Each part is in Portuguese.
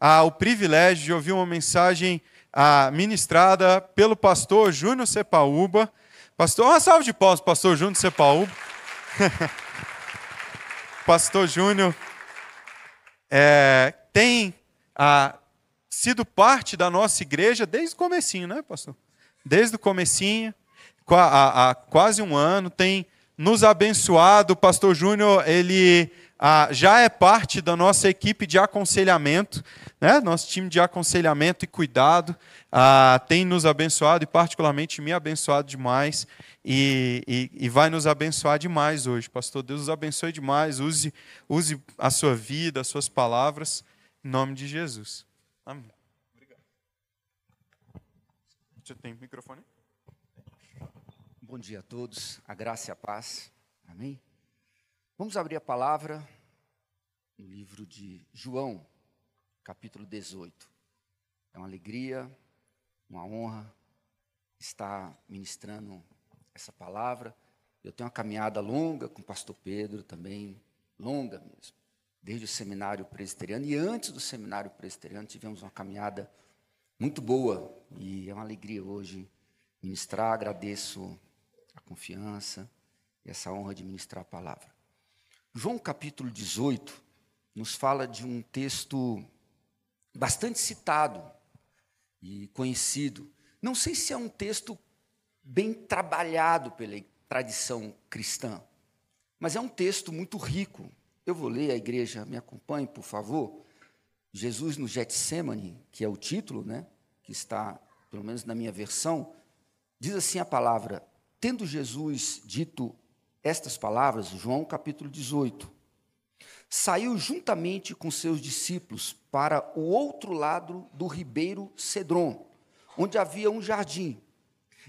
ah, o privilégio de ouvir uma mensagem ah, ministrada pelo pastor Júnior Sepaúba. Pastor, uma salva de palmas, pastor Júnior Sepaúba. pastor Júnior é, tem ah, sido parte da nossa igreja desde o comecinho, né, pastor? Desde o comecinho, há, há quase um ano, tem nos abençoado. O pastor Júnior, ele ah, já é parte da nossa equipe de aconselhamento, né? nosso time de aconselhamento e cuidado, ah, tem nos abençoado e, particularmente, me abençoado demais e, e, e, vai nos abençoar demais hoje. Pastor, Deus os abençoe demais, use, use a sua vida, as suas palavras, em nome de Jesus. Amém. Obrigado. Você tem microfone? Bom dia a todos, a graça e a paz. Amém? Vamos abrir a palavra no livro de João, capítulo 18. É uma alegria, uma honra estar ministrando essa palavra. Eu tenho uma caminhada longa com o pastor Pedro também, longa mesmo, desde o seminário presbiteriano. E antes do seminário presbiteriano, tivemos uma caminhada muito boa. E é uma alegria hoje ministrar. Agradeço a confiança e essa honra de ministrar a palavra. João capítulo 18 nos fala de um texto bastante citado e conhecido. Não sei se é um texto bem trabalhado pela tradição cristã, mas é um texto muito rico. Eu vou ler, a igreja me acompanhe, por favor. Jesus no Getsemane, que é o título, né, que está, pelo menos na minha versão, diz assim a palavra: Tendo Jesus dito estas palavras, João capítulo 18. Saiu juntamente com seus discípulos para o outro lado do ribeiro Cedron, onde havia um jardim.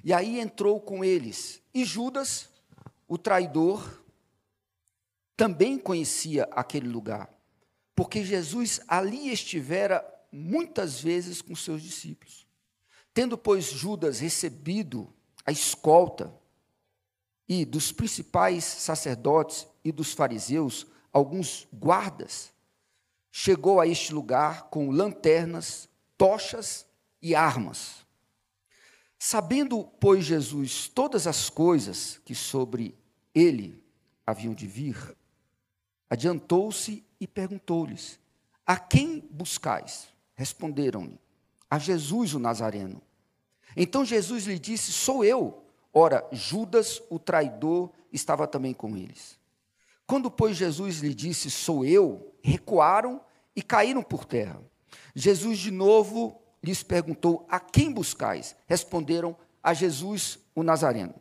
E aí entrou com eles. E Judas, o traidor, também conhecia aquele lugar, porque Jesus ali estivera muitas vezes com seus discípulos. Tendo, pois, Judas recebido a escolta, e dos principais sacerdotes e dos fariseus, alguns guardas, chegou a este lugar com lanternas, tochas e armas. Sabendo, pois, Jesus todas as coisas que sobre ele haviam de vir, adiantou-se e perguntou-lhes: A quem buscais? Responderam-lhe: A Jesus o Nazareno. Então Jesus lhe disse: Sou eu. Ora, Judas, o traidor, estava também com eles. Quando, pois, Jesus lhe disse, Sou eu, recuaram e caíram por terra. Jesus, de novo, lhes perguntou: A quem buscais? Responderam: A Jesus, o Nazareno.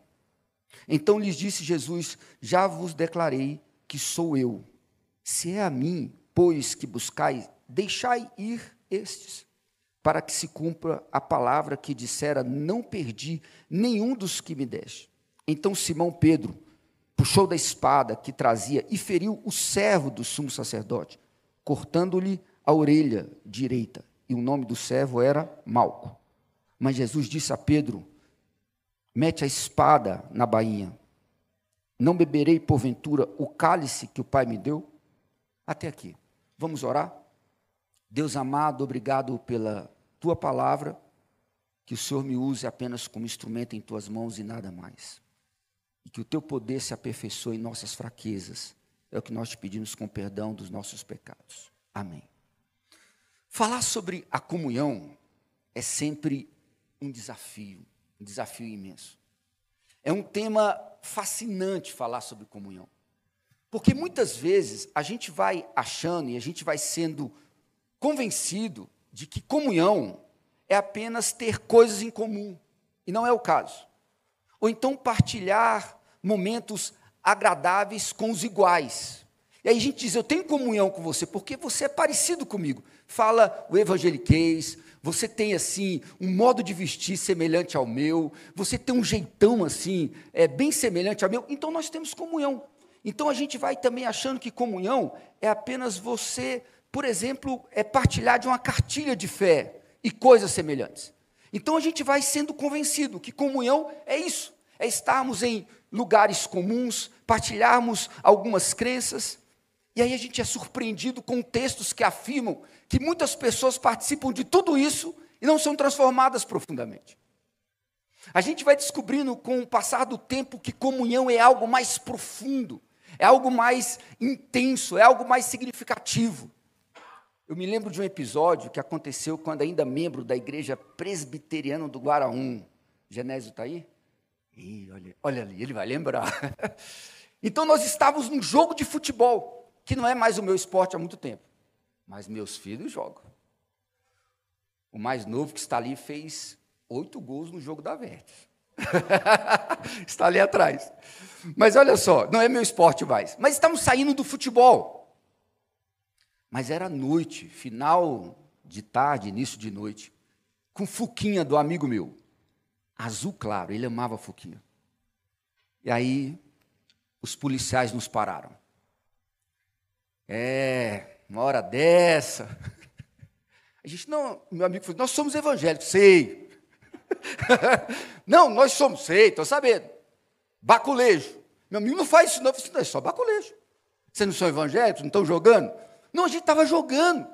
Então lhes disse Jesus: Já vos declarei que sou eu. Se é a mim, pois, que buscais, deixai ir estes para que se cumpra a palavra que dissera: Não perdi nenhum dos que me deste. Então Simão Pedro puxou da espada que trazia e feriu o servo do sumo sacerdote, cortando-lhe a orelha direita. E o nome do servo era Malco. Mas Jesus disse a Pedro: Mete a espada na bainha. Não beberei, porventura, o cálice que o Pai me deu? Até aqui. Vamos orar? Deus amado, obrigado pela tua palavra, que o Senhor me use apenas como instrumento em tuas mãos e nada mais. E que o teu poder se aperfeiçoe em nossas fraquezas. É o que nós te pedimos com perdão dos nossos pecados. Amém. Falar sobre a comunhão é sempre um desafio, um desafio imenso. É um tema fascinante falar sobre comunhão. Porque muitas vezes a gente vai achando e a gente vai sendo convencido de que comunhão é apenas ter coisas em comum, e não é o caso. Ou então partilhar momentos agradáveis com os iguais. E aí a gente diz: Eu tenho comunhão com você, porque você é parecido comigo. Fala o evangeliquez, você tem assim um modo de vestir semelhante ao meu, você tem um jeitão assim, é bem semelhante ao meu, então nós temos comunhão. Então a gente vai também achando que comunhão é apenas você, por exemplo, é partilhar de uma cartilha de fé e coisas semelhantes. Então a gente vai sendo convencido que comunhão é isso, é estarmos em lugares comuns, partilharmos algumas crenças. E aí a gente é surpreendido com textos que afirmam que muitas pessoas participam de tudo isso e não são transformadas profundamente. A gente vai descobrindo com o passar do tempo que comunhão é algo mais profundo, é algo mais intenso, é algo mais significativo. Eu me lembro de um episódio que aconteceu quando ainda membro da igreja presbiteriana do Guaraum. Genésio está aí? Ih, olha, olha ali, ele vai lembrar. então nós estávamos num jogo de futebol, que não é mais o meu esporte há muito tempo, mas meus filhos jogam. O mais novo que está ali fez oito gols no jogo da Vertes. está ali atrás. Mas olha só, não é meu esporte mais. Mas estamos saindo do futebol. Mas era noite, final de tarde, início de noite, com Fuquinha do amigo meu. Azul claro, ele amava Fuquinha. E aí, os policiais nos pararam. É, uma hora dessa. A gente, não, meu amigo falou, nós somos evangélicos, sei. não, nós somos, sei, estou sabendo. Baculejo. Meu amigo não faz isso, não. Não, é só baculejo. Vocês não são evangélicos, não estão jogando? Não, a gente estava jogando.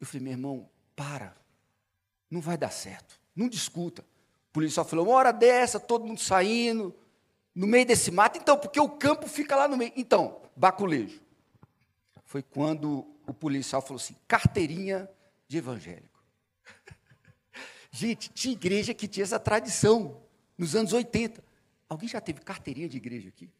Eu falei, meu irmão, para. Não vai dar certo. Não discuta. O policial falou, uma hora dessa, todo mundo saindo, no meio desse mato. Então, porque o campo fica lá no meio. Então, baculejo. Foi quando o policial falou assim, carteirinha de evangélico. Gente, tinha igreja que tinha essa tradição, nos anos 80. Alguém já teve carteirinha de igreja aqui?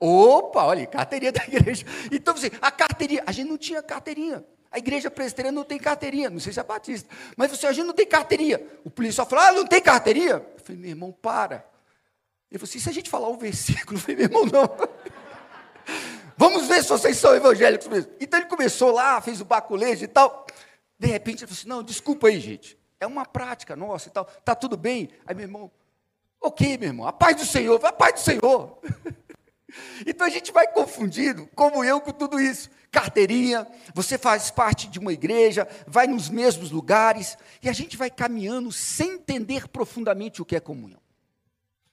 Opa, olha, carteirinha da igreja. Então, você, a carteirinha, a gente não tinha carteirinha. A igreja presbiteriana não tem carteirinha, não sei se é batista. Mas você, a gente não tem carteirinha. O policial falou, ah, não tem carteirinha? Eu falei, meu irmão, para. Ele falou assim, se a gente falar o versículo, eu falei, meu irmão, não. Vamos ver se vocês são evangélicos mesmo. Então ele começou lá, fez o baculejo e tal. De repente ele falou assim, não, desculpa aí, gente. É uma prática nossa e tal. Tá tudo bem? Aí meu irmão, Ok, meu irmão, a paz do Senhor, a paz do Senhor. então a gente vai confundindo comunhão com tudo isso. Carteirinha, você faz parte de uma igreja, vai nos mesmos lugares, e a gente vai caminhando sem entender profundamente o que é comunhão.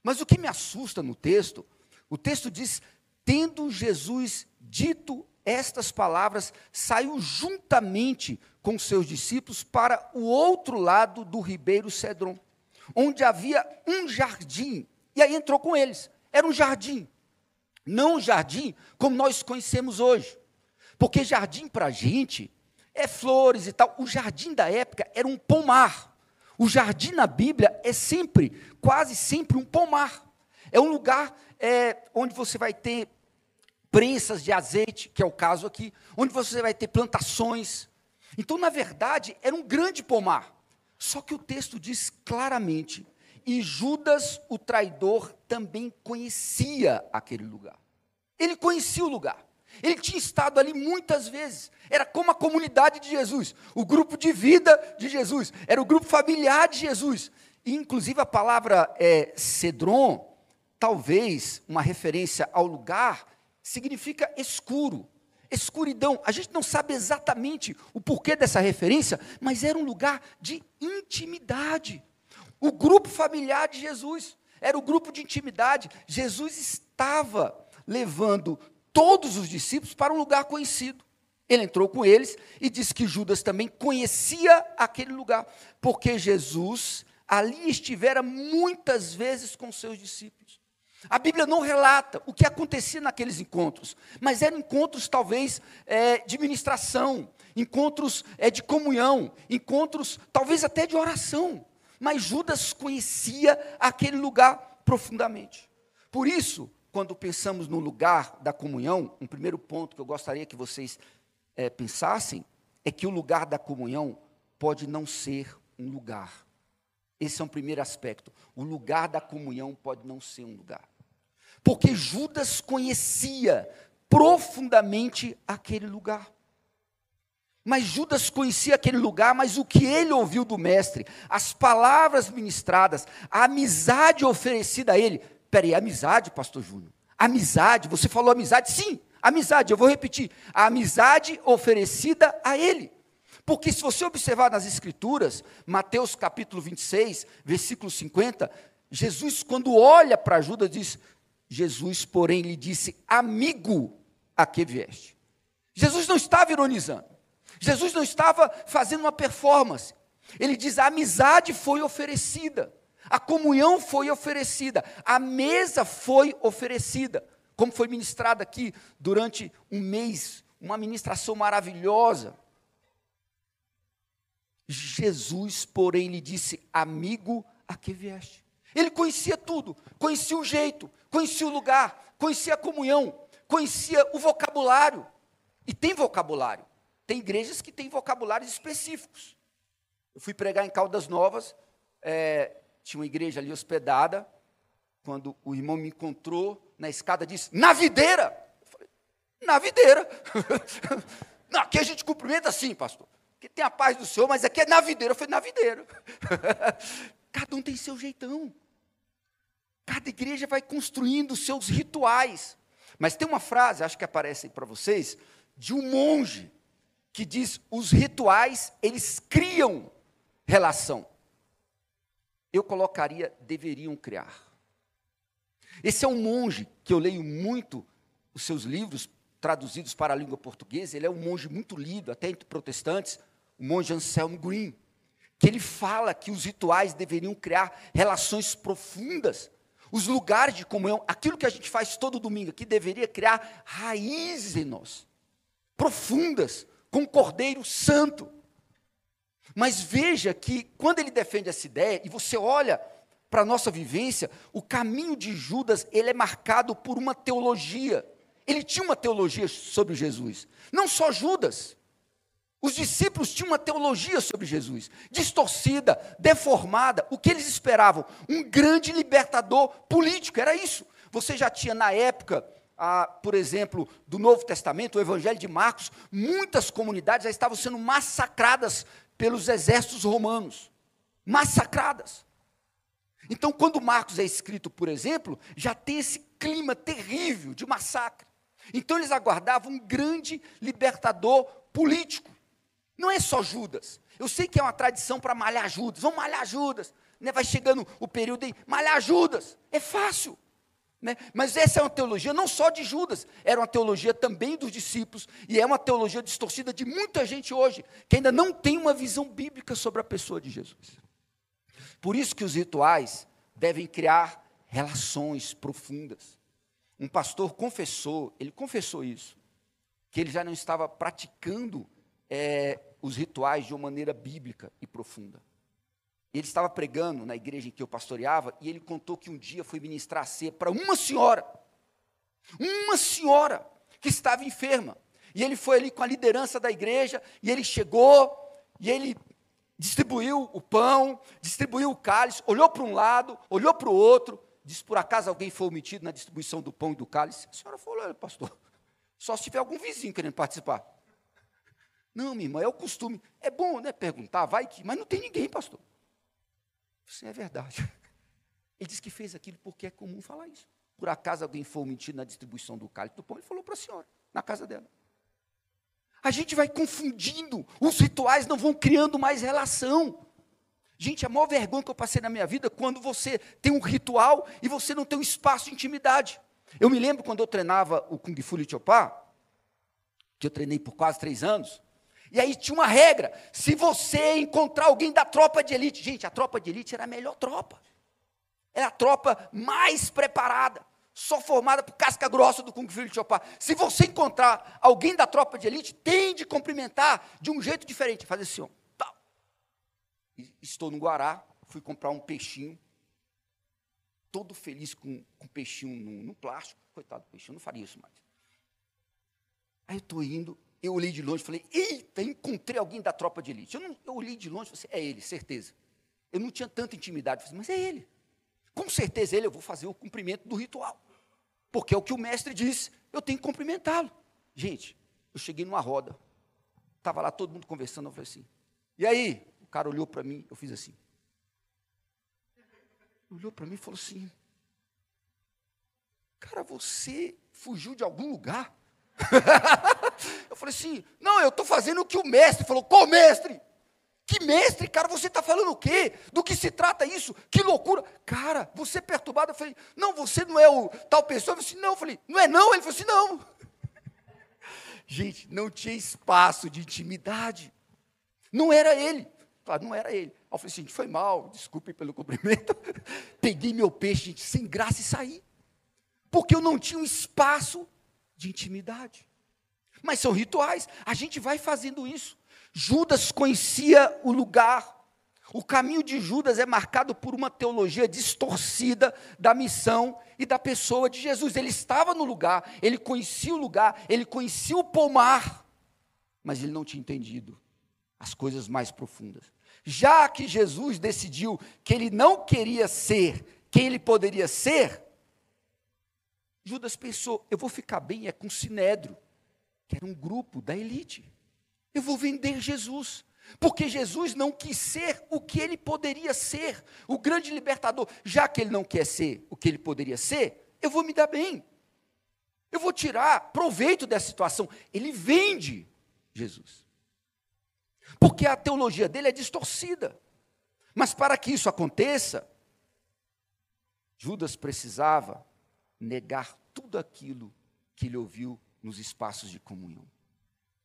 Mas o que me assusta no texto, o texto diz: tendo Jesus dito estas palavras, saiu juntamente com seus discípulos para o outro lado do ribeiro Cedron onde havia um jardim, e aí entrou com eles. Era um jardim, não um jardim como nós conhecemos hoje. Porque jardim para a gente é flores e tal. O jardim da época era um pomar. O jardim na Bíblia é sempre, quase sempre, um pomar. É um lugar é, onde você vai ter prensas de azeite, que é o caso aqui, onde você vai ter plantações. Então, na verdade, era um grande pomar. Só que o texto diz claramente: e Judas, o traidor, também conhecia aquele lugar. Ele conhecia o lugar. Ele tinha estado ali muitas vezes. Era como a comunidade de Jesus, o grupo de vida de Jesus, era o grupo familiar de Jesus. E, inclusive, a palavra é, Cedron, talvez uma referência ao lugar, significa escuro escuridão. A gente não sabe exatamente o porquê dessa referência, mas era um lugar de intimidade. O grupo familiar de Jesus era o grupo de intimidade. Jesus estava levando todos os discípulos para um lugar conhecido. Ele entrou com eles e disse que Judas também conhecia aquele lugar, porque Jesus ali estivera muitas vezes com seus discípulos. A Bíblia não relata o que acontecia naqueles encontros, mas eram encontros talvez é, de ministração, encontros é, de comunhão, encontros talvez até de oração. Mas Judas conhecia aquele lugar profundamente. Por isso, quando pensamos no lugar da comunhão, um primeiro ponto que eu gostaria que vocês é, pensassem é que o lugar da comunhão pode não ser um lugar. Esse é um primeiro aspecto. O lugar da comunhão pode não ser um lugar. Porque Judas conhecia profundamente aquele lugar. Mas Judas conhecia aquele lugar, mas o que ele ouviu do mestre, as palavras ministradas, a amizade oferecida a ele. Peraí, amizade, pastor Júnior? Amizade, você falou amizade? Sim, amizade, eu vou repetir. A amizade oferecida a ele. Porque se você observar nas Escrituras, Mateus capítulo 26, versículo 50, Jesus, quando olha para Judas, diz: Jesus, porém, lhe disse, amigo, a que vieste? Jesus não estava ironizando. Jesus não estava fazendo uma performance. Ele diz: a amizade foi oferecida, a comunhão foi oferecida, a mesa foi oferecida, como foi ministrada aqui durante um mês, uma ministração maravilhosa. Jesus, porém, lhe disse: Amigo, a que vieste? Ele conhecia tudo, conhecia o jeito, conhecia o lugar, conhecia a comunhão, conhecia o vocabulário. E tem vocabulário. Tem igrejas que têm vocabulários específicos. Eu fui pregar em Caldas Novas, é, tinha uma igreja ali hospedada. Quando o irmão me encontrou na escada, disse: Na videira! Eu falei: Na videira. Não, aqui a gente cumprimenta assim, pastor. Que tem a paz do Senhor, mas aqui é na videira. Eu falei: Na videira. Cada um tem seu jeitão. Cada igreja vai construindo seus rituais. Mas tem uma frase, acho que aparece para vocês, de um monge, que diz: os rituais, eles criam relação. Eu colocaria, deveriam criar. Esse é um monge que eu leio muito os seus livros traduzidos para a língua portuguesa. Ele é um monge muito lido, até entre protestantes, o monge Anselm Green, que ele fala que os rituais deveriam criar relações profundas os lugares de comunhão, aquilo que a gente faz todo domingo aqui, deveria criar raízes em nós, profundas, com o Cordeiro Santo. Mas veja que quando ele defende essa ideia, e você olha para a nossa vivência, o caminho de Judas, ele é marcado por uma teologia. Ele tinha uma teologia sobre Jesus. Não só Judas, os discípulos tinham uma teologia sobre Jesus, distorcida, deformada. O que eles esperavam? Um grande libertador político, era isso. Você já tinha na época, ah, por exemplo, do Novo Testamento, o Evangelho de Marcos, muitas comunidades já estavam sendo massacradas pelos exércitos romanos. Massacradas. Então, quando Marcos é escrito, por exemplo, já tem esse clima terrível de massacre. Então, eles aguardavam um grande libertador político. Não é só Judas. Eu sei que é uma tradição para malhar Judas. Vamos malhar Judas. Né? Vai chegando o período de malhar Judas. É fácil. Né? Mas essa é uma teologia não só de Judas, era uma teologia também dos discípulos, e é uma teologia distorcida de muita gente hoje, que ainda não tem uma visão bíblica sobre a pessoa de Jesus. Por isso que os rituais devem criar relações profundas. Um pastor confessou, ele confessou isso, que ele já não estava praticando é, os rituais de uma maneira bíblica e profunda. Ele estava pregando na igreja em que eu pastoreava e ele contou que um dia foi ministrar a ceia para uma senhora, uma senhora que estava enferma. E ele foi ali com a liderança da igreja e ele chegou e ele distribuiu o pão, distribuiu o cálice, olhou para um lado, olhou para o outro, disse: por acaso alguém foi omitido na distribuição do pão e do cálice? A senhora falou: pastor, só se tiver algum vizinho querendo participar. Não, minha irmã, é o costume. É bom, né? Perguntar, vai que. Mas não tem ninguém, pastor. Isso é verdade. Ele disse que fez aquilo porque é comum falar isso. Por acaso alguém foi omitido na distribuição do cálice do pão? Ele falou para a senhora, na casa dela. A gente vai confundindo, os rituais não vão criando mais relação. Gente, a maior vergonha que eu passei na minha vida é quando você tem um ritual e você não tem um espaço de intimidade. Eu me lembro quando eu treinava o Kung Fu Chopá, que eu treinei por quase três anos, e aí tinha uma regra: se você encontrar alguém da tropa de elite, gente, a tropa de elite era a melhor tropa. Era a tropa mais preparada, só formada por casca grossa do Kung Fu de Chopin. Se você encontrar alguém da tropa de elite, tem de cumprimentar de um jeito diferente, fazer assim, ó. Estou no Guará, fui comprar um peixinho. todo feliz com, um peixinho no, no plástico. Coitado do peixinho, não faria isso mais. Aí eu estou indo, eu olhei de longe e falei, eita, encontrei alguém da tropa de elite. Eu, não, eu olhei de longe e falei, é ele, certeza. Eu não tinha tanta intimidade, falei, mas é ele. Com certeza ele, eu vou fazer o cumprimento do ritual. Porque é o que o mestre disse, eu tenho que cumprimentá-lo. Gente, eu cheguei numa roda, estava lá todo mundo conversando, eu falei assim, e aí? O cara olhou para mim, eu fiz assim. Olhou para mim e falou assim, cara, você fugiu de algum lugar? falei assim, não, eu estou fazendo o que o mestre falou. Qual mestre? Que mestre, cara, você está falando o quê? Do que se trata isso? Que loucura. Cara, você é perturbado. Eu falei, não, você não é o tal pessoa. Eu falei assim, não. Eu falei, não é não? Ele falou assim, não. Gente, não tinha espaço de intimidade. Não era ele. Claro, não era ele. Eu falei assim, foi mal, desculpe pelo cumprimento. Peguei meu peixe, gente, sem graça e saí. Porque eu não tinha um espaço de intimidade. Mas são rituais, a gente vai fazendo isso. Judas conhecia o lugar. O caminho de Judas é marcado por uma teologia distorcida da missão e da pessoa de Jesus. Ele estava no lugar, ele conhecia o lugar, ele conhecia o pomar, mas ele não tinha entendido as coisas mais profundas. Já que Jesus decidiu que ele não queria ser quem ele poderia ser, Judas pensou: eu vou ficar bem é com Sinédrio, que era um grupo da elite. Eu vou vender Jesus. Porque Jesus não quis ser o que ele poderia ser, o grande libertador. Já que ele não quer ser o que ele poderia ser, eu vou me dar bem. Eu vou tirar proveito dessa situação. Ele vende Jesus. Porque a teologia dele é distorcida. Mas para que isso aconteça, Judas precisava negar tudo aquilo que ele ouviu nos espaços de comunhão.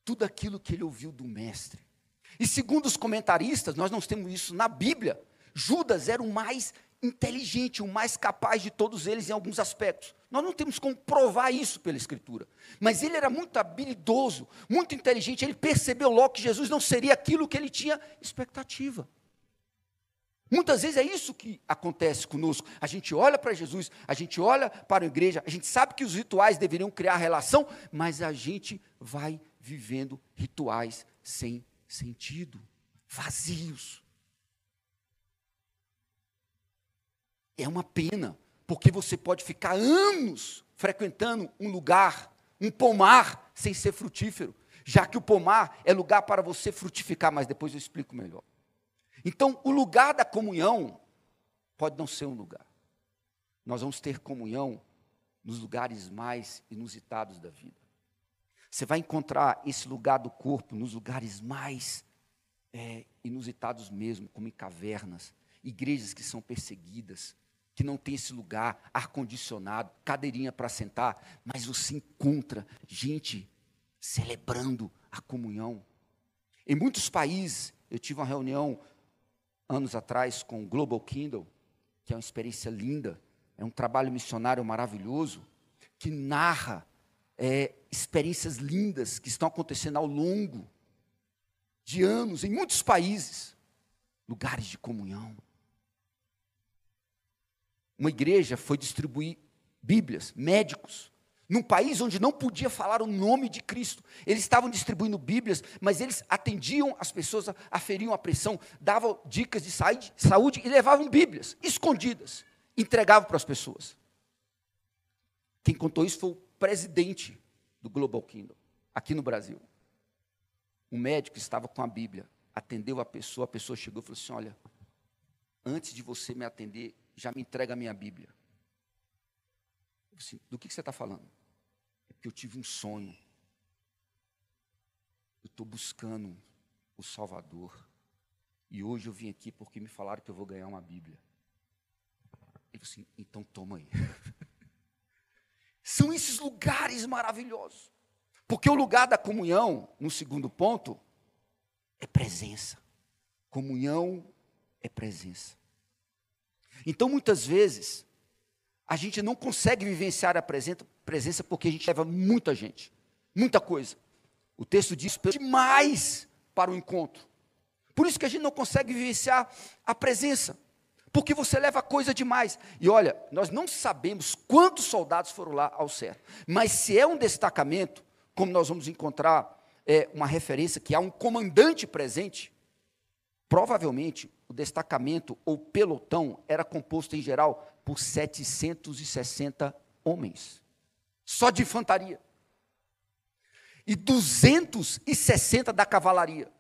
Tudo aquilo que ele ouviu do Mestre. E segundo os comentaristas, nós não temos isso na Bíblia. Judas era o mais inteligente, o mais capaz de todos eles em alguns aspectos. Nós não temos como provar isso pela Escritura. Mas ele era muito habilidoso, muito inteligente. Ele percebeu logo que Jesus não seria aquilo que ele tinha expectativa. Muitas vezes é isso que acontece conosco. A gente olha para Jesus, a gente olha para a igreja, a gente sabe que os rituais deveriam criar relação, mas a gente vai vivendo rituais sem sentido, vazios. É uma pena, porque você pode ficar anos frequentando um lugar, um pomar, sem ser frutífero, já que o pomar é lugar para você frutificar, mas depois eu explico melhor. Então, o lugar da comunhão pode não ser um lugar. Nós vamos ter comunhão nos lugares mais inusitados da vida. Você vai encontrar esse lugar do corpo nos lugares mais é, inusitados mesmo, como em cavernas, igrejas que são perseguidas, que não tem esse lugar, ar-condicionado, cadeirinha para sentar, mas você encontra gente celebrando a comunhão. Em muitos países, eu tive uma reunião anos atrás com o Global Kindle, que é uma experiência linda, é um trabalho missionário maravilhoso, que narra é, experiências lindas que estão acontecendo ao longo de anos em muitos países, lugares de comunhão. Uma igreja foi distribuir Bíblias, médicos, num país onde não podia falar o nome de Cristo. Eles estavam distribuindo Bíblias, mas eles atendiam as pessoas, aferiam a pressão, davam dicas de saúde e levavam Bíblias escondidas, entregavam para as pessoas. Quem contou isso foi o presidente do Global Kingdom, aqui no Brasil. Um médico estava com a Bíblia, atendeu a pessoa, a pessoa chegou e falou assim: Olha, antes de você me atender, já me entrega a minha Bíblia. Assim, do que, você está falando? que eu tive um sonho. Eu estou buscando o Salvador. E hoje eu vim aqui porque me falaram que eu vou ganhar uma Bíblia. Ele assim, então toma aí. São esses lugares maravilhosos. Porque o lugar da comunhão, no segundo ponto, é presença. Comunhão é presença. Então, muitas vezes, a gente não consegue vivenciar a presença, porque a gente leva muita gente, muita coisa. O texto diz demais para o encontro. Por isso que a gente não consegue vivenciar a presença. porque você leva coisa demais. E olha, nós não sabemos quantos soldados foram lá ao certo, mas se é um destacamento, como nós vamos encontrar é, uma referência que há um comandante presente, provavelmente o destacamento ou pelotão era composto em geral por 760 homens, só de infantaria, e 260 da cavalaria.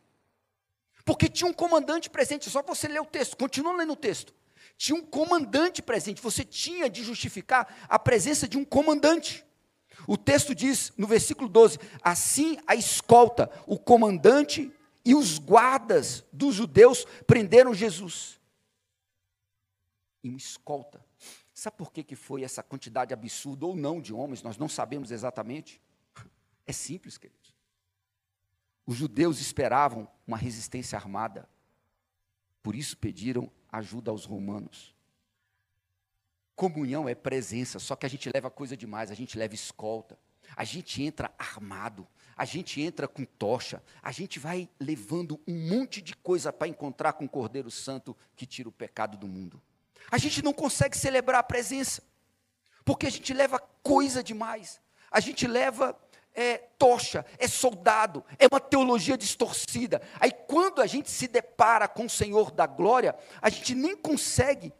Porque tinha um comandante presente, só você ler o texto, continua lendo o texto. Tinha um comandante presente, você tinha de justificar a presença de um comandante. O texto diz no versículo 12: Assim a escolta, o comandante e os guardas dos judeus prenderam Jesus. E uma escolta. Sabe por que, que foi essa quantidade absurda ou não de homens? Nós não sabemos exatamente. É simples, queridos. Os judeus esperavam uma resistência armada. Por isso pediram ajuda aos romanos. Comunhão é presença, só que a gente leva coisa demais, a gente leva escolta. A gente entra armado, a gente entra com tocha, a gente vai levando um monte de coisa para encontrar com o Cordeiro Santo que tira o pecado do mundo. A gente não consegue celebrar a presença, porque a gente leva coisa demais. A gente leva é, tocha, é soldado, é uma teologia distorcida. Aí quando a gente se depara com o Senhor da glória, a gente nem consegue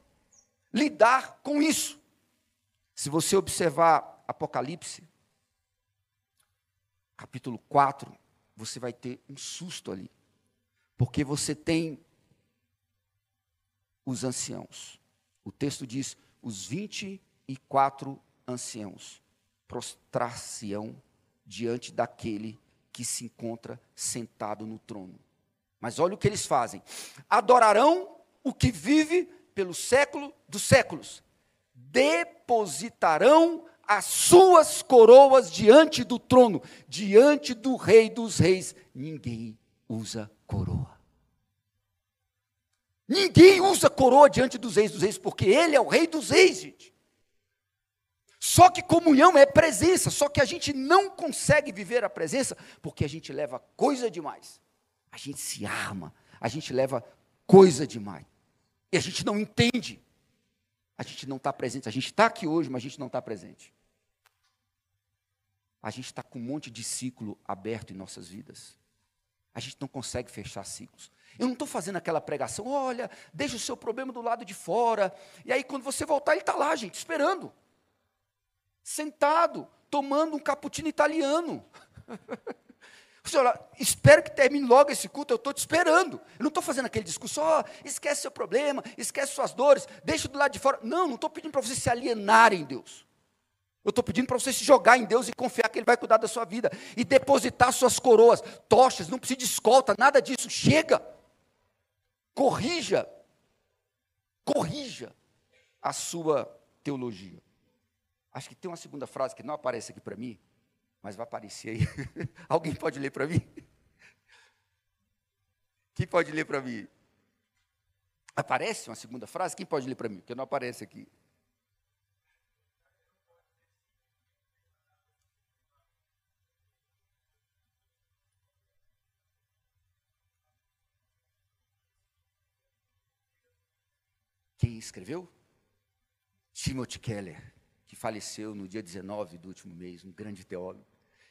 lidar com isso. Se você observar Apocalipse, capítulo 4, você vai ter um susto ali. Porque você tem os anciãos. O texto diz: os 24 anciãos prostrar-se-ão diante daquele que se encontra sentado no trono. Mas olha o que eles fazem: adorarão o que vive pelo século dos séculos, depositarão as suas coroas diante do trono, diante do Rei dos Reis. Ninguém usa coroa. Ninguém usa coroa diante dos Reis dos Reis, porque Ele é o Rei dos Reis, gente. Só que comunhão é presença, só que a gente não consegue viver a presença porque a gente leva coisa demais. A gente se arma, a gente leva coisa demais. E a gente não entende. A gente não está presente. A gente está aqui hoje, mas a gente não está presente. A gente está com um monte de ciclo aberto em nossas vidas. A gente não consegue fechar ciclos. Eu não estou fazendo aquela pregação, olha, deixa o seu problema do lado de fora. E aí, quando você voltar, ele está lá, gente, esperando sentado, tomando um cappuccino italiano. Senhora, espero que termine logo esse culto, eu estou te esperando. Eu não estou fazendo aquele discurso, oh, esquece seu problema, esquece suas dores, deixa do lado de fora. Não, não estou pedindo para você se alienar em Deus. Eu estou pedindo para você se jogar em Deus e confiar que Ele vai cuidar da sua vida. E depositar suas coroas, tochas, não precisa de escolta, nada disso. Chega. Corrija. Corrija a sua teologia. Acho que tem uma segunda frase que não aparece aqui para mim, mas vai aparecer aí. Alguém pode ler para mim? Quem pode ler para mim? Aparece uma segunda frase? Quem pode ler para mim? Porque não aparece aqui. Escreveu? Timothy Keller que faleceu no dia 19 do último mês, um grande teólogo.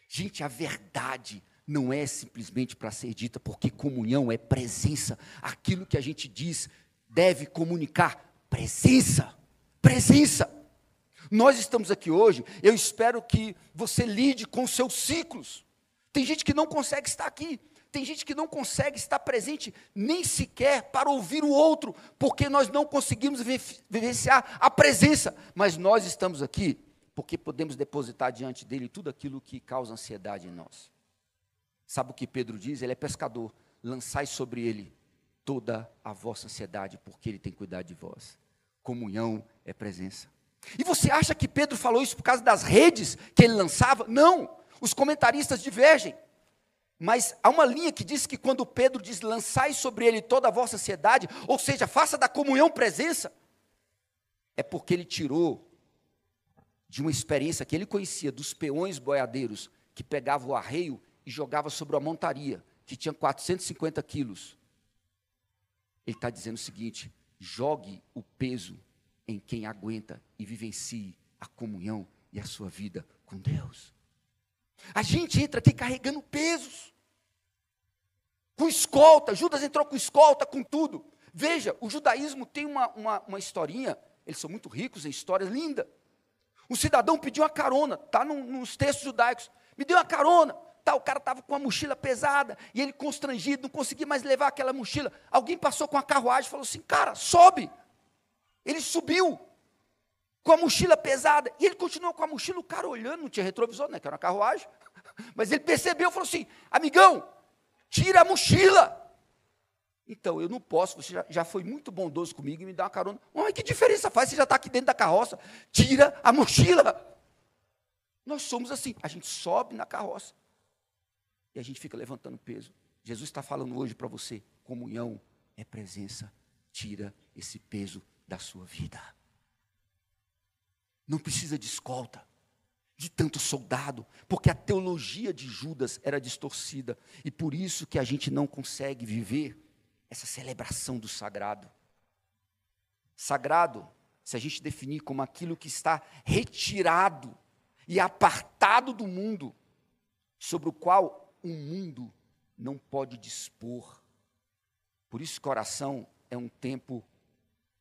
Gente, a verdade não é simplesmente para ser dita, porque comunhão é presença. Aquilo que a gente diz deve comunicar presença. Presença. Nós estamos aqui hoje, eu espero que você lide com seus ciclos. Tem gente que não consegue estar aqui, tem gente que não consegue estar presente nem sequer para ouvir o outro, porque nós não conseguimos vivenciar a presença, mas nós estamos aqui porque podemos depositar diante dele tudo aquilo que causa ansiedade em nós. Sabe o que Pedro diz? Ele é pescador. Lançai sobre ele toda a vossa ansiedade, porque ele tem cuidado de vós. Comunhão é presença. E você acha que Pedro falou isso por causa das redes que ele lançava? Não. Os comentaristas divergem. Mas há uma linha que diz que quando Pedro diz lançai sobre ele toda a vossa ansiedade, ou seja, faça da comunhão presença, é porque ele tirou de uma experiência que ele conhecia dos peões boiadeiros que pegavam o arreio e jogava sobre a montaria, que tinha 450 quilos. Ele está dizendo o seguinte: Jogue o peso em quem aguenta e vivencie a comunhão e a sua vida com Deus. A gente entra aqui carregando pesos. Com escolta, Judas entrou com escolta, com tudo. Veja, o judaísmo tem uma, uma, uma historinha, eles são muito ricos em histórias linda. Um cidadão pediu uma carona, está nos textos judaicos, me deu uma carona. Tá, o cara estava com uma mochila pesada e ele constrangido, não conseguia mais levar aquela mochila. Alguém passou com a carruagem e falou assim: Cara, sobe. Ele subiu com a mochila pesada e ele continuou com a mochila. O cara olhando, não tinha retrovisor, né? Que era uma carruagem. Mas ele percebeu e falou assim: Amigão, tira a mochila. Então, eu não posso, você já, já, foi muito bondoso comigo e me dá uma carona. Mas que diferença faz? Você já está aqui dentro da carroça. Tira a mochila. Nós somos assim, a gente sobe na carroça e a gente fica levantando peso. Jesus está falando hoje para você: comunhão é presença, tira esse peso da sua vida. Não precisa de escolta, de tanto soldado, porque a teologia de Judas era distorcida e por isso que a gente não consegue viver essa celebração do sagrado. Sagrado, se a gente definir como aquilo que está retirado e apartado do mundo, sobre o qual o mundo não pode dispor. Por isso, coração é um tempo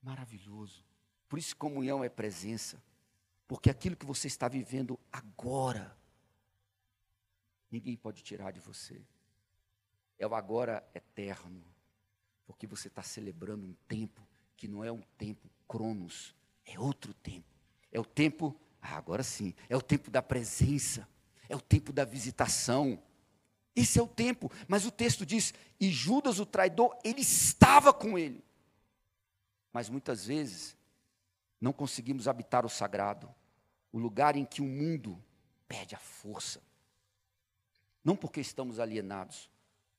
maravilhoso. Por isso, comunhão é presença. Porque aquilo que você está vivendo agora, ninguém pode tirar de você. É o agora eterno. Porque você está celebrando um tempo que não é um tempo cronos, é outro tempo. É o tempo, ah, agora sim, é o tempo da presença, é o tempo da visitação, esse é o tempo. Mas o texto diz: e Judas, o traidor, ele estava com ele. Mas muitas vezes não conseguimos habitar o sagrado, o lugar em que o mundo perde a força. Não porque estamos alienados,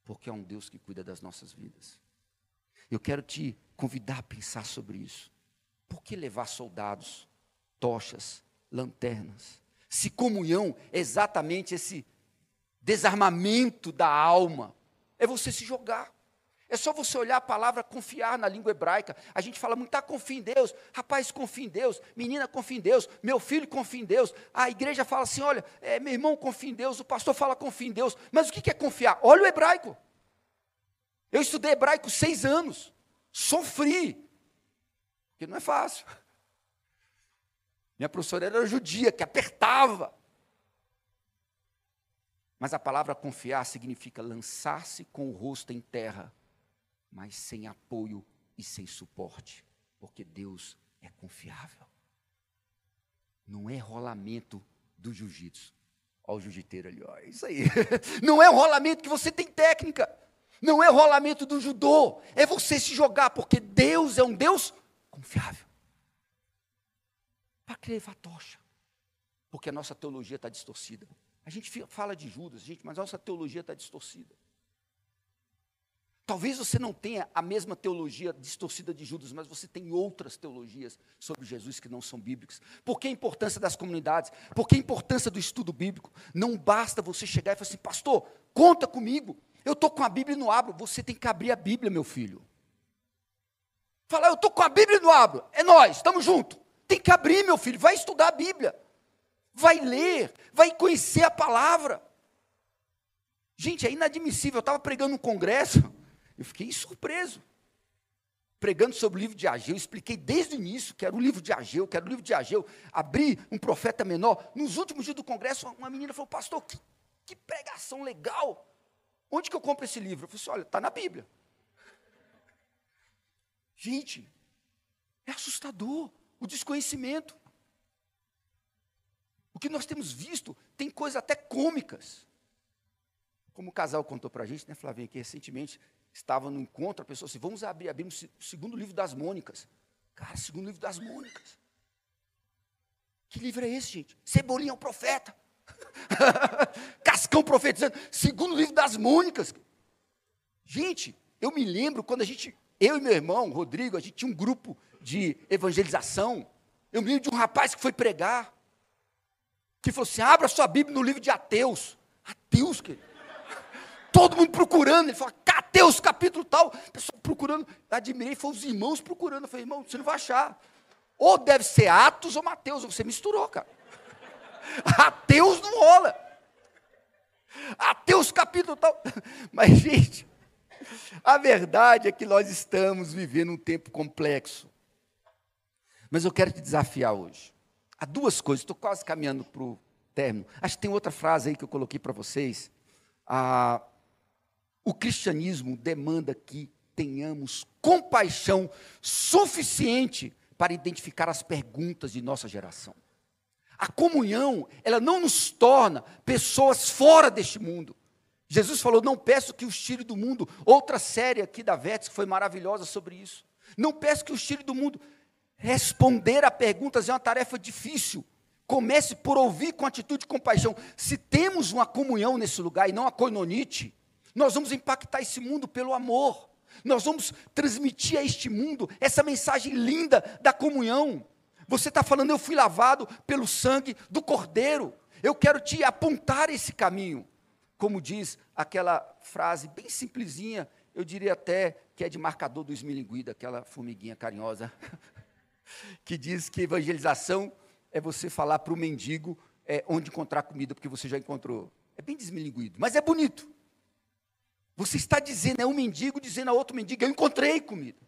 porque é um Deus que cuida das nossas vidas. Eu quero te convidar a pensar sobre isso. Por que levar soldados, tochas, lanternas? Se comunhão é exatamente esse desarmamento da alma, é você se jogar. É só você olhar a palavra confiar na língua hebraica. A gente fala muito, ah, confia em Deus. Rapaz, confia em Deus. Menina, confia em Deus. Meu filho, confia em Deus. A igreja fala assim, olha, é, meu irmão, confia em Deus. O pastor fala, confia em Deus. Mas o que é confiar? Olha o hebraico. Eu estudei hebraico seis anos. Sofri. Porque não é fácil. Minha professora era judia, que apertava. Mas a palavra confiar significa lançar-se com o rosto em terra, mas sem apoio e sem suporte, porque Deus é confiável. Não é rolamento do jiu-jitsu. Olha o jiu-jiteiro ali, ó, é isso aí. Não é rolamento que você tem técnica. Não é rolamento do judô. É você se jogar, porque Deus é um Deus confiável. Para que levar tocha? Porque a nossa teologia está distorcida. A gente fala de Judas, gente, mas a nossa teologia está distorcida. Talvez você não tenha a mesma teologia distorcida de Judas, mas você tem outras teologias sobre Jesus que não são bíblicas. Por que a importância das comunidades? Por que a importância do estudo bíblico? Não basta você chegar e falar assim, pastor, conta comigo. Eu estou com a Bíblia e não abro. Você tem que abrir a Bíblia, meu filho. Falar, eu estou com a Bíblia e não abro. É nós, estamos juntos. Tem que abrir, meu filho. Vai estudar a Bíblia vai ler, vai conhecer a palavra. Gente, é inadmissível. Eu estava pregando um congresso, eu fiquei surpreso. Pregando sobre o livro de Ageu, expliquei desde o início que era o livro de Ageu, que era o livro de Ageu. Abri um profeta menor. Nos últimos dias do congresso, uma menina falou: Pastor, que, que pregação legal. Onde que eu compro esse livro? Eu falei assim: Olha, está na Bíblia. Gente, é assustador o desconhecimento que nós temos visto tem coisas até cômicas. Como o casal contou para a gente, né, Flavinha, que recentemente estava no encontro, a pessoa assim, vamos abrir, abrir o segundo livro das Mônicas. Cara, segundo livro das Mônicas. Que livro é esse, gente? Cebolinha é um profeta. Cascão profetizando. Segundo livro das Mônicas. Gente, eu me lembro quando a gente, eu e meu irmão, Rodrigo, a gente tinha um grupo de evangelização. Eu me lembro de um rapaz que foi pregar que falou assim: abra sua Bíblia no livro de Ateus. Ateus, querido. Todo mundo procurando. Ele falou: Mateus capítulo tal. Pessoal procurando, admirei, foi os irmãos procurando. Eu falei, irmão, você não vai achar. Ou deve ser Atos ou Mateus, você misturou, cara. Ateus não rola. Ateus capítulo tal. Mas, gente, a verdade é que nós estamos vivendo um tempo complexo. Mas eu quero te desafiar hoje. Há duas coisas, estou quase caminhando para o término. Acho que tem outra frase aí que eu coloquei para vocês. Ah, o cristianismo demanda que tenhamos compaixão suficiente para identificar as perguntas de nossa geração. A comunhão, ela não nos torna pessoas fora deste mundo. Jesus falou: Não peço que os tire do mundo. Outra série aqui da Vets foi maravilhosa sobre isso. Não peço que os tire do mundo. Responder a perguntas é uma tarefa difícil. Comece por ouvir com atitude de compaixão. Se temos uma comunhão nesse lugar e não a coinonite, nós vamos impactar esse mundo pelo amor. Nós vamos transmitir a este mundo essa mensagem linda da comunhão. Você está falando, eu fui lavado pelo sangue do Cordeiro. Eu quero te apontar esse caminho. Como diz aquela frase bem simplesinha, eu diria até que é de marcador do esmilinguido, aquela formiguinha carinhosa, que diz que evangelização é você falar para o mendigo é, onde encontrar comida, porque você já encontrou. É bem desmilinguido, mas é bonito. Você está dizendo, é um mendigo dizendo a outro mendigo, eu encontrei comida.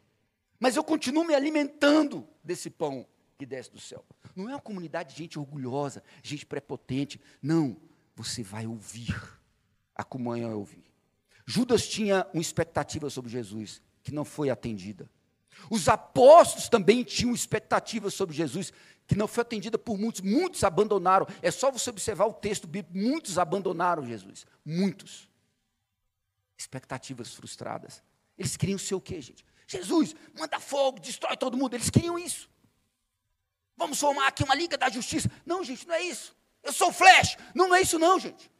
Mas eu continuo me alimentando desse pão que desce do céu. Não é uma comunidade de gente orgulhosa, gente prepotente. Não, você vai ouvir. A comunhão é ouvir. Judas tinha uma expectativa sobre Jesus que não foi atendida. Os apóstolos também tinham expectativa sobre Jesus que não foi atendida por muitos. Muitos abandonaram. É só você observar o texto bíblico. Muitos abandonaram Jesus. Muitos expectativas frustradas. Eles queriam ser o quê, gente? Jesus, manda fogo, destrói todo mundo. Eles queriam isso. Vamos formar aqui uma liga da justiça. Não, gente, não é isso. Eu sou Flash. Não, não é isso, não, gente.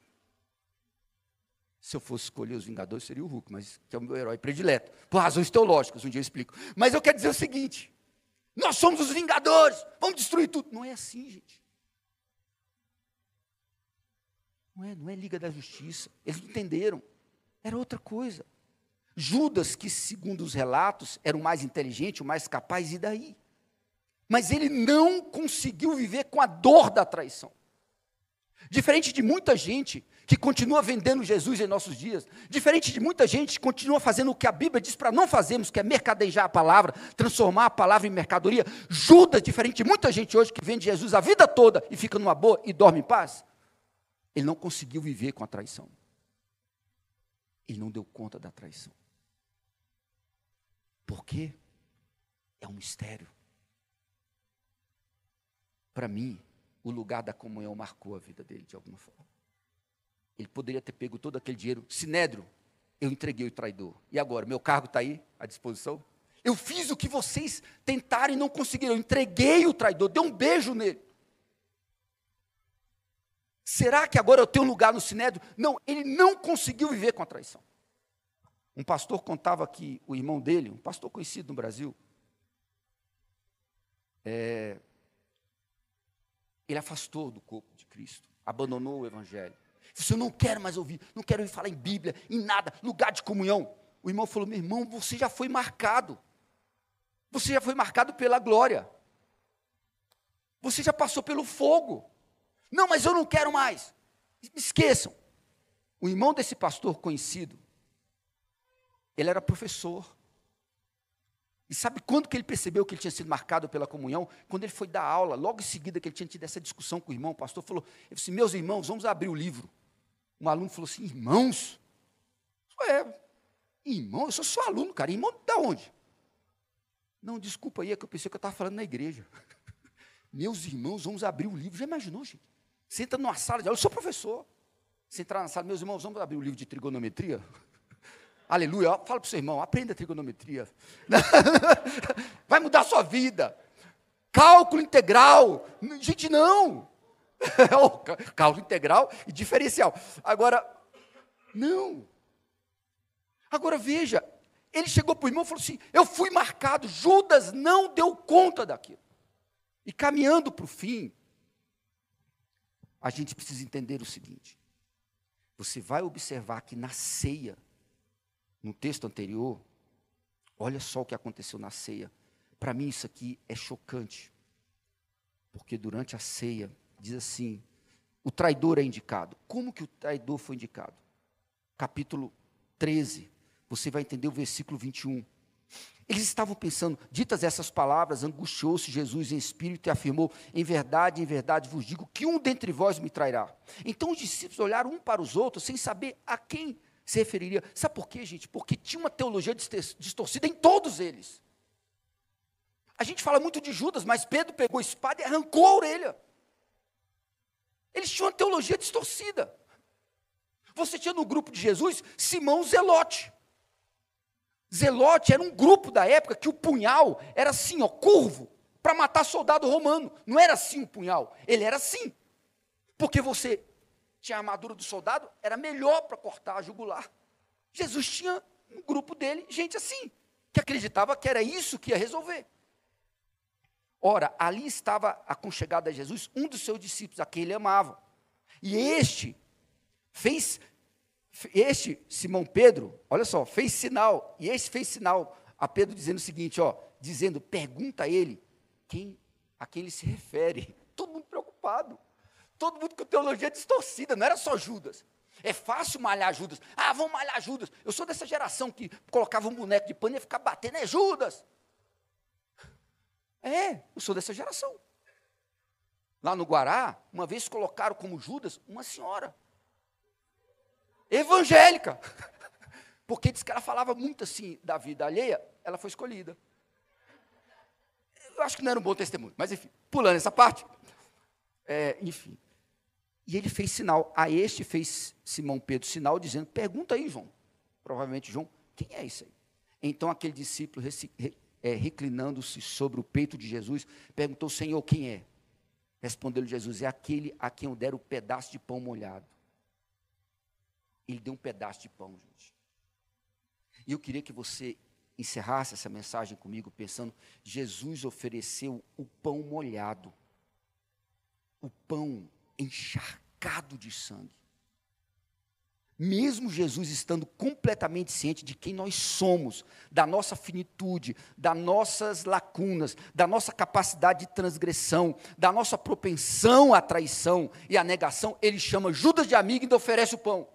Se eu fosse escolher os Vingadores, seria o Hulk, mas que é o meu herói predileto. Por razões teológicas, um dia eu explico. Mas eu quero dizer o seguinte: nós somos os Vingadores, vamos destruir tudo. Não é assim, gente. Não é, não é Liga da Justiça. Eles entenderam era outra coisa. Judas, que segundo os relatos era o mais inteligente, o mais capaz, e daí? Mas ele não conseguiu viver com a dor da traição. Diferente de muita gente que continua vendendo Jesus em nossos dias, diferente de muita gente que continua fazendo o que a Bíblia diz para não fazermos, que é mercadejar a palavra, transformar a palavra em mercadoria. Judas, diferente de muita gente hoje que vende Jesus a vida toda e fica numa boa e dorme em paz, ele não conseguiu viver com a traição. Ele não deu conta da traição. Por quê? É um mistério. Para mim, o lugar da comunhão marcou a vida dele de alguma forma. Ele poderia ter pego todo aquele dinheiro. Sinédrio, eu entreguei o traidor. E agora, meu cargo está aí à disposição? Eu fiz o que vocês tentaram e não conseguiram. Eu entreguei o traidor, dei um beijo nele. Será que agora eu tenho lugar no Sinédrio? Não, ele não conseguiu viver com a traição. Um pastor contava que o irmão dele, um pastor conhecido no Brasil, é, ele afastou do corpo de Cristo, abandonou o Evangelho. Disse, eu não quero mais ouvir, não quero ouvir falar em Bíblia, em nada, lugar de comunhão. O irmão falou, meu irmão, você já foi marcado. Você já foi marcado pela glória. Você já passou pelo fogo. Não, mas eu não quero mais. Esqueçam. O irmão desse pastor conhecido, ele era professor. E sabe quando que ele percebeu que ele tinha sido marcado pela comunhão? Quando ele foi dar aula, logo em seguida que ele tinha tido essa discussão com o irmão, o pastor falou, ele disse, meus irmãos, vamos abrir o livro. Um aluno falou assim, irmãos? É, irmão, eu sou seu aluno, cara. Irmão da onde? Não, desculpa aí, é que eu pensei que eu estava falando na igreja. Meus irmãos, vamos abrir o livro. Já imaginou, gente? Você entra numa sala de aula, eu sou professor. Você entrar na sala, meus irmãos, vamos abrir o livro de trigonometria? Aleluia. Fala para o seu irmão, aprenda trigonometria. Vai mudar a sua vida. Cálculo integral. Gente, não. Cálculo integral e diferencial. Agora, não. Agora veja, ele chegou para o irmão e falou assim: Eu fui marcado. Judas não deu conta daquilo. E caminhando para o fim, a gente precisa entender o seguinte: você vai observar que na ceia, no texto anterior, olha só o que aconteceu na ceia. Para mim, isso aqui é chocante. Porque durante a ceia, diz assim: o traidor é indicado. Como que o traidor foi indicado? Capítulo 13, você vai entender o versículo 21. Eles estavam pensando, ditas essas palavras, angustiou-se Jesus em espírito e afirmou: Em verdade, em verdade vos digo que um dentre vós me trairá. Então os discípulos olharam um para os outros, sem saber a quem se referiria. Sabe por quê, gente? Porque tinha uma teologia distorcida em todos eles. A gente fala muito de Judas, mas Pedro pegou a espada e arrancou a orelha. Eles tinham uma teologia distorcida. Você tinha no grupo de Jesus Simão Zelote. Zelote era um grupo da época que o punhal era assim, ó, curvo, para matar soldado romano. Não era assim o punhal, ele era assim. Porque você tinha a armadura do soldado, era melhor para cortar a jugular. Jesus tinha um grupo dele, gente assim, que acreditava que era isso que ia resolver. Ora, ali estava aconchegado a Jesus um dos seus discípulos, a quem ele amava. E este fez este Simão Pedro, olha só, fez sinal, e este fez sinal a Pedro dizendo o seguinte, ó, dizendo, pergunta a ele quem, a quem ele se refere. Todo mundo preocupado. Todo mundo com teologia distorcida, não era só Judas. É fácil malhar Judas. Ah, vamos malhar Judas. Eu sou dessa geração que colocava um boneco de pano e ficar batendo, é Judas. É, eu sou dessa geração. Lá no Guará, uma vez colocaram como Judas uma senhora evangélica. Porque diz que ela falava muito assim da vida alheia, ela foi escolhida. Eu acho que não era um bom testemunho, mas enfim, pulando essa parte. É, enfim. E ele fez sinal. A este fez Simão Pedro sinal, dizendo: Pergunta aí, João. Provavelmente, João, quem é isso aí? Então aquele discípulo, é, reclinando-se sobre o peito de Jesus, perguntou: Senhor, quem é? Respondeu-lhe Jesus: É aquele a quem eu der o pedaço de pão molhado. Ele deu um pedaço de pão, gente. E eu queria que você encerrasse essa mensagem comigo pensando: Jesus ofereceu o pão molhado, o pão encharcado de sangue. Mesmo Jesus estando completamente ciente de quem nós somos, da nossa finitude, das nossas lacunas, da nossa capacidade de transgressão, da nossa propensão à traição e à negação, ele chama Judas de amigo e ainda oferece o pão.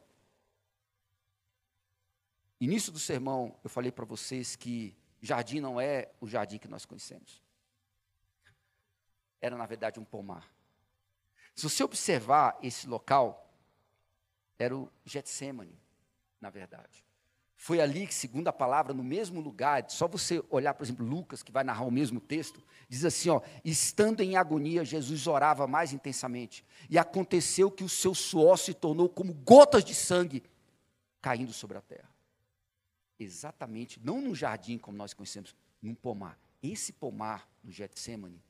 Início do sermão, eu falei para vocês que jardim não é o jardim que nós conhecemos. Era, na verdade, um pomar. Se você observar esse local, era o Getsemane, na verdade. Foi ali que, segundo a palavra, no mesmo lugar, só você olhar, por exemplo, Lucas, que vai narrar o mesmo texto, diz assim: ó, estando em agonia, Jesus orava mais intensamente. E aconteceu que o seu suor se tornou como gotas de sangue caindo sobre a terra exatamente, não num jardim como nós conhecemos, num pomar. Esse pomar no Getsemane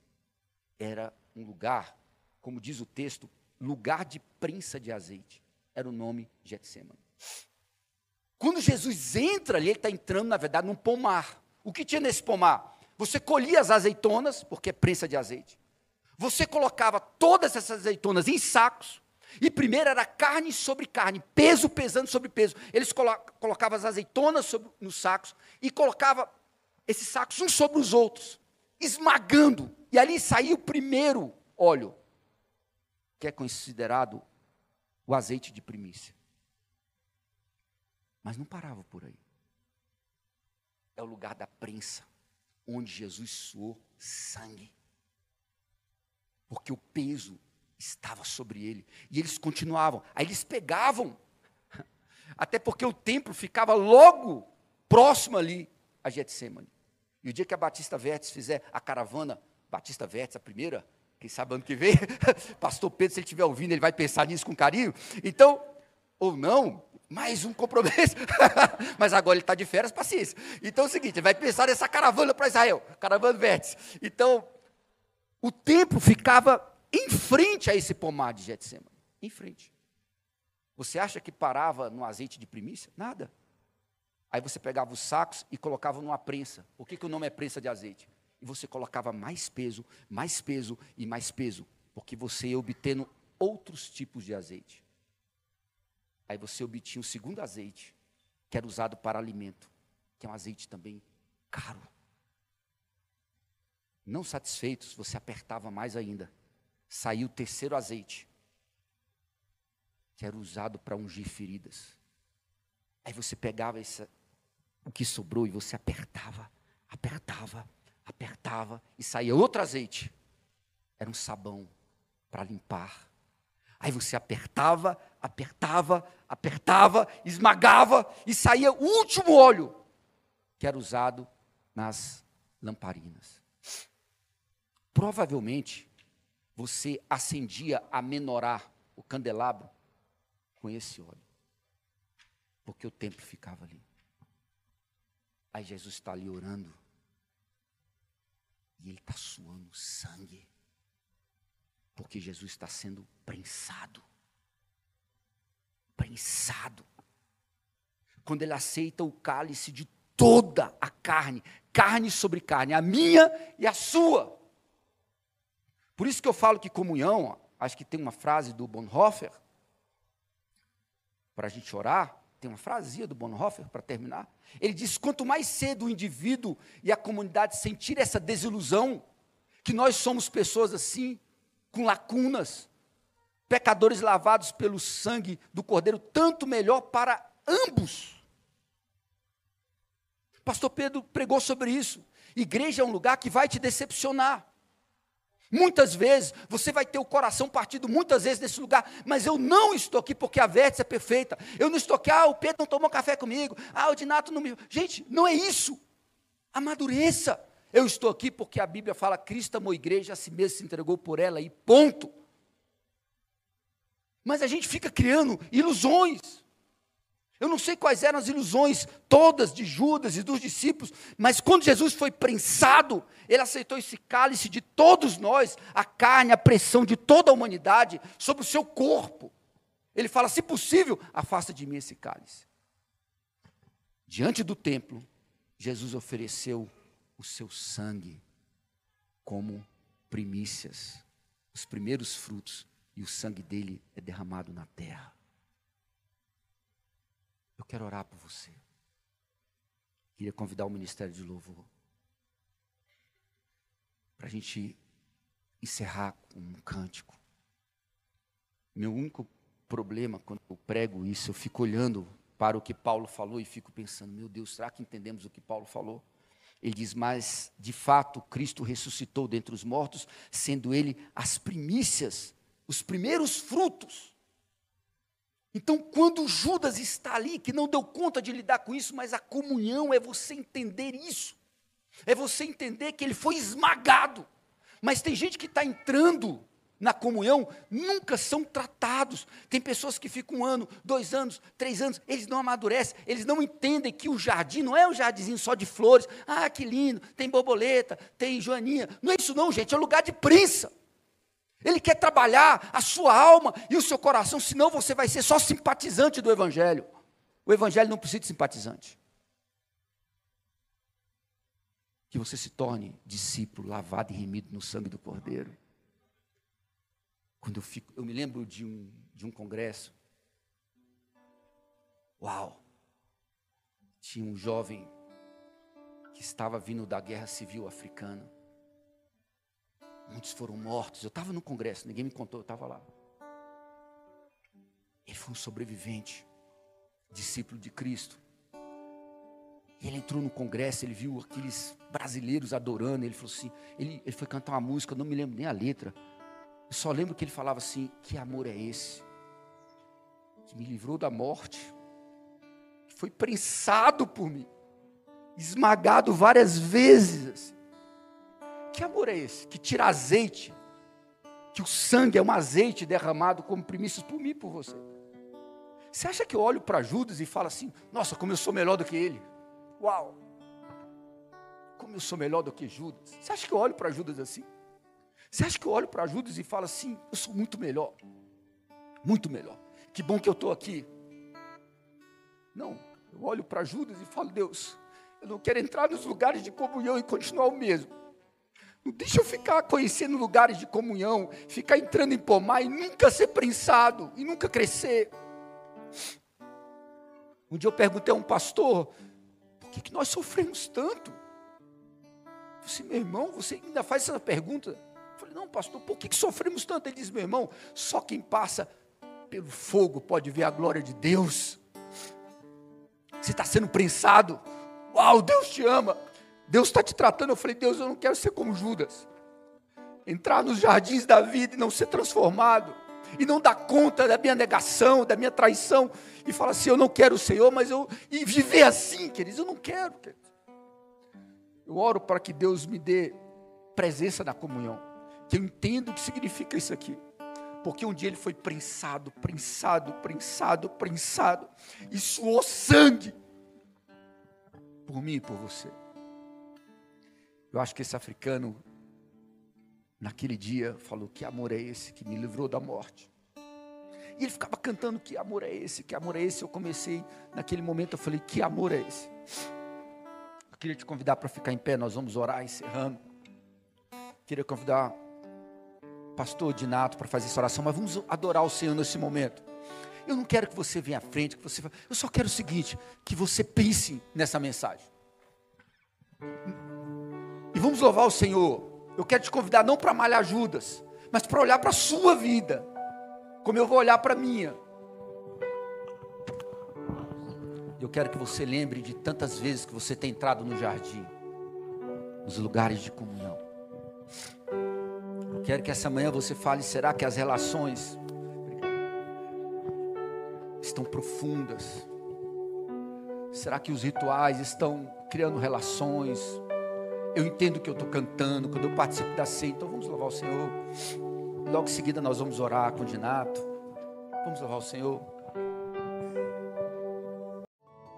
era um lugar, como diz o texto, lugar de prensa de azeite. Era o nome Getsemane. Quando Jesus entra ali, ele está entrando, na verdade, num pomar. O que tinha nesse pomar? Você colhia as azeitonas, porque é prensa de azeite. Você colocava todas essas azeitonas em sacos, e primeiro era carne sobre carne, peso pesando sobre peso. Eles colocavam as azeitonas sobre, nos sacos e colocavam esses sacos uns sobre os outros, esmagando. E ali saía o primeiro óleo, que é considerado o azeite de primícia. Mas não parava por aí. É o lugar da prensa, onde Jesus suou sangue. Porque o peso estava sobre ele. E eles continuavam. Aí eles pegavam, até porque o templo ficava logo próximo ali a Getsemane. E o dia que a Batista Vertes fizer a caravana, Batista Vertes, a primeira, quem sabe ano que vem, pastor Pedro, se ele estiver ouvindo, ele vai pensar nisso com carinho. Então, ou não, mais um compromisso. Mas agora ele está de férias, paciência. Então é o seguinte, ele vai pensar nessa caravana para Israel, caravana Vertes. Então, o templo ficava em frente a esse pomar de Getsemane. Em frente. Você acha que parava no azeite de primícia? Nada. Aí você pegava os sacos e colocava numa prensa. Por que, que o nome é prensa de azeite? E você colocava mais peso, mais peso e mais peso. Porque você ia obtendo outros tipos de azeite. Aí você obtinha o segundo azeite. que era usado para alimento, que é um azeite também caro. Não satisfeitos, você apertava mais ainda. Saiu o terceiro azeite, que era usado para ungir feridas. Aí você pegava o que sobrou e você apertava, apertava, apertava e saía outro azeite. Era um sabão para limpar. Aí você apertava, apertava, apertava, esmagava e saía o último óleo que era usado nas lamparinas. Provavelmente você acendia a menorá, o candelabro, com esse óleo. Porque o templo ficava ali. Aí Jesus está ali orando. E ele está suando sangue. Porque Jesus está sendo prensado. Prensado. Quando ele aceita o cálice de toda a carne, carne sobre carne, a minha e a sua. Por isso que eu falo que comunhão, acho que tem uma frase do Bonhoeffer, para a gente orar, tem uma frasinha do Bonhoeffer para terminar. Ele diz: quanto mais cedo o indivíduo e a comunidade sentir essa desilusão, que nós somos pessoas assim, com lacunas, pecadores lavados pelo sangue do Cordeiro, tanto melhor para ambos. Pastor Pedro pregou sobre isso. Igreja é um lugar que vai te decepcionar. Muitas vezes você vai ter o coração partido muitas vezes nesse lugar, mas eu não estou aqui porque a vértice é perfeita. Eu não estou aqui, ah, o Pedro não tomou café comigo, ah, o Dinato não me. Gente, não é isso. Amadureça. Eu estou aqui porque a Bíblia fala: Cristo amou a igreja, a si mesmo se entregou por ela e ponto. Mas a gente fica criando ilusões. Eu não sei quais eram as ilusões todas de Judas e dos discípulos, mas quando Jesus foi prensado, ele aceitou esse cálice de todos nós, a carne, a pressão de toda a humanidade sobre o seu corpo. Ele fala: se possível, afasta de mim esse cálice. Diante do templo, Jesus ofereceu o seu sangue como primícias, os primeiros frutos, e o sangue dele é derramado na terra. Eu quero orar por você. Queria convidar o ministério de louvor para a gente encerrar com um cântico. Meu único problema quando eu prego isso, eu fico olhando para o que Paulo falou e fico pensando: meu Deus, será que entendemos o que Paulo falou? Ele diz: Mas de fato Cristo ressuscitou dentre os mortos, sendo ele as primícias, os primeiros frutos então, quando Judas está ali, que não deu conta de lidar com isso, mas a comunhão é você entender isso, é você entender que ele foi esmagado. Mas tem gente que está entrando na comunhão, nunca são tratados. Tem pessoas que ficam um ano, dois anos, três anos, eles não amadurecem, eles não entendem que o jardim não é um jardinzinho só de flores. Ah, que lindo, tem borboleta, tem joaninha. Não é isso, não, gente, é lugar de prensa. Ele quer trabalhar a sua alma e o seu coração, senão você vai ser só simpatizante do Evangelho. O Evangelho não precisa de simpatizante. Que você se torne discípulo lavado e remido no sangue do Cordeiro. Quando eu fico, eu me lembro de um, de um congresso. Uau! Tinha um jovem que estava vindo da guerra civil africana. Muitos foram mortos. Eu estava no congresso, ninguém me contou, eu estava lá. Ele foi um sobrevivente, discípulo de Cristo. Ele entrou no congresso, ele viu aqueles brasileiros adorando. Ele falou assim: ele, ele foi cantar uma música, eu não me lembro nem a letra. Eu só lembro que ele falava assim: Que amor é esse? Que me livrou da morte, que foi prensado por mim, esmagado várias vezes. Que amor é esse? Que tira azeite, que o sangue é um azeite derramado como primícias por mim e por você. Você acha que eu olho para Judas e falo assim: Nossa, como eu sou melhor do que ele? Uau! Como eu sou melhor do que Judas? Você acha que eu olho para Judas assim? Você acha que eu olho para Judas e falo assim: Eu sou muito melhor? Muito melhor. Que bom que eu estou aqui. Não, eu olho para Judas e falo: Deus, eu não quero entrar nos lugares de comunhão e continuar o mesmo. Deixa eu ficar conhecendo lugares de comunhão, ficar entrando em pomar e nunca ser prensado e nunca crescer. Um dia eu perguntei a um pastor, por que, que nós sofremos tanto? Eu disse, meu irmão, você ainda faz essa pergunta? Eu falei, não, pastor, por que, que sofremos tanto? Ele diz, meu irmão, só quem passa pelo fogo pode ver a glória de Deus. Você está sendo prensado. Uau, Deus te ama. Deus está te tratando. Eu falei, Deus, eu não quero ser como Judas. Entrar nos jardins da vida e não ser transformado. E não dar conta da minha negação, da minha traição. E falar assim, eu não quero o Senhor, mas eu. E viver assim, queridos, eu não quero. Queridos. Eu oro para que Deus me dê presença na comunhão. Que eu entenda o que significa isso aqui. Porque um dia ele foi prensado, prensado, prensado, prensado, e suou sangue por mim e por você. Eu acho que esse africano, naquele dia, falou: Que amor é esse que me livrou da morte? E ele ficava cantando: Que amor é esse? Que amor é esse? Eu comecei, naquele momento, eu falei: Que amor é esse? Eu queria te convidar para ficar em pé, nós vamos orar encerrando. Queria convidar pastor Dinato para fazer essa oração, mas vamos adorar o Senhor nesse momento. Eu não quero que você venha à frente, que você. Eu só quero o seguinte: que você pense nessa mensagem. E vamos louvar o Senhor. Eu quero te convidar não para malhar Judas, mas para olhar para a sua vida, como eu vou olhar para a minha. Eu quero que você lembre de tantas vezes que você tem entrado no jardim, nos lugares de comunhão. Quero que essa manhã você fale: será que as relações estão profundas? Será que os rituais estão criando relações? Eu entendo que eu estou cantando, quando eu participo da ceia, então vamos louvar o Senhor. Logo em seguida nós vamos orar com o Dinato. Vamos louvar o Senhor.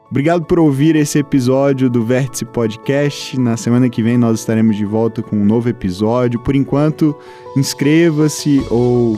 Obrigado por ouvir esse episódio do Vértice Podcast. Na semana que vem nós estaremos de volta com um novo episódio. Por enquanto, inscreva-se ou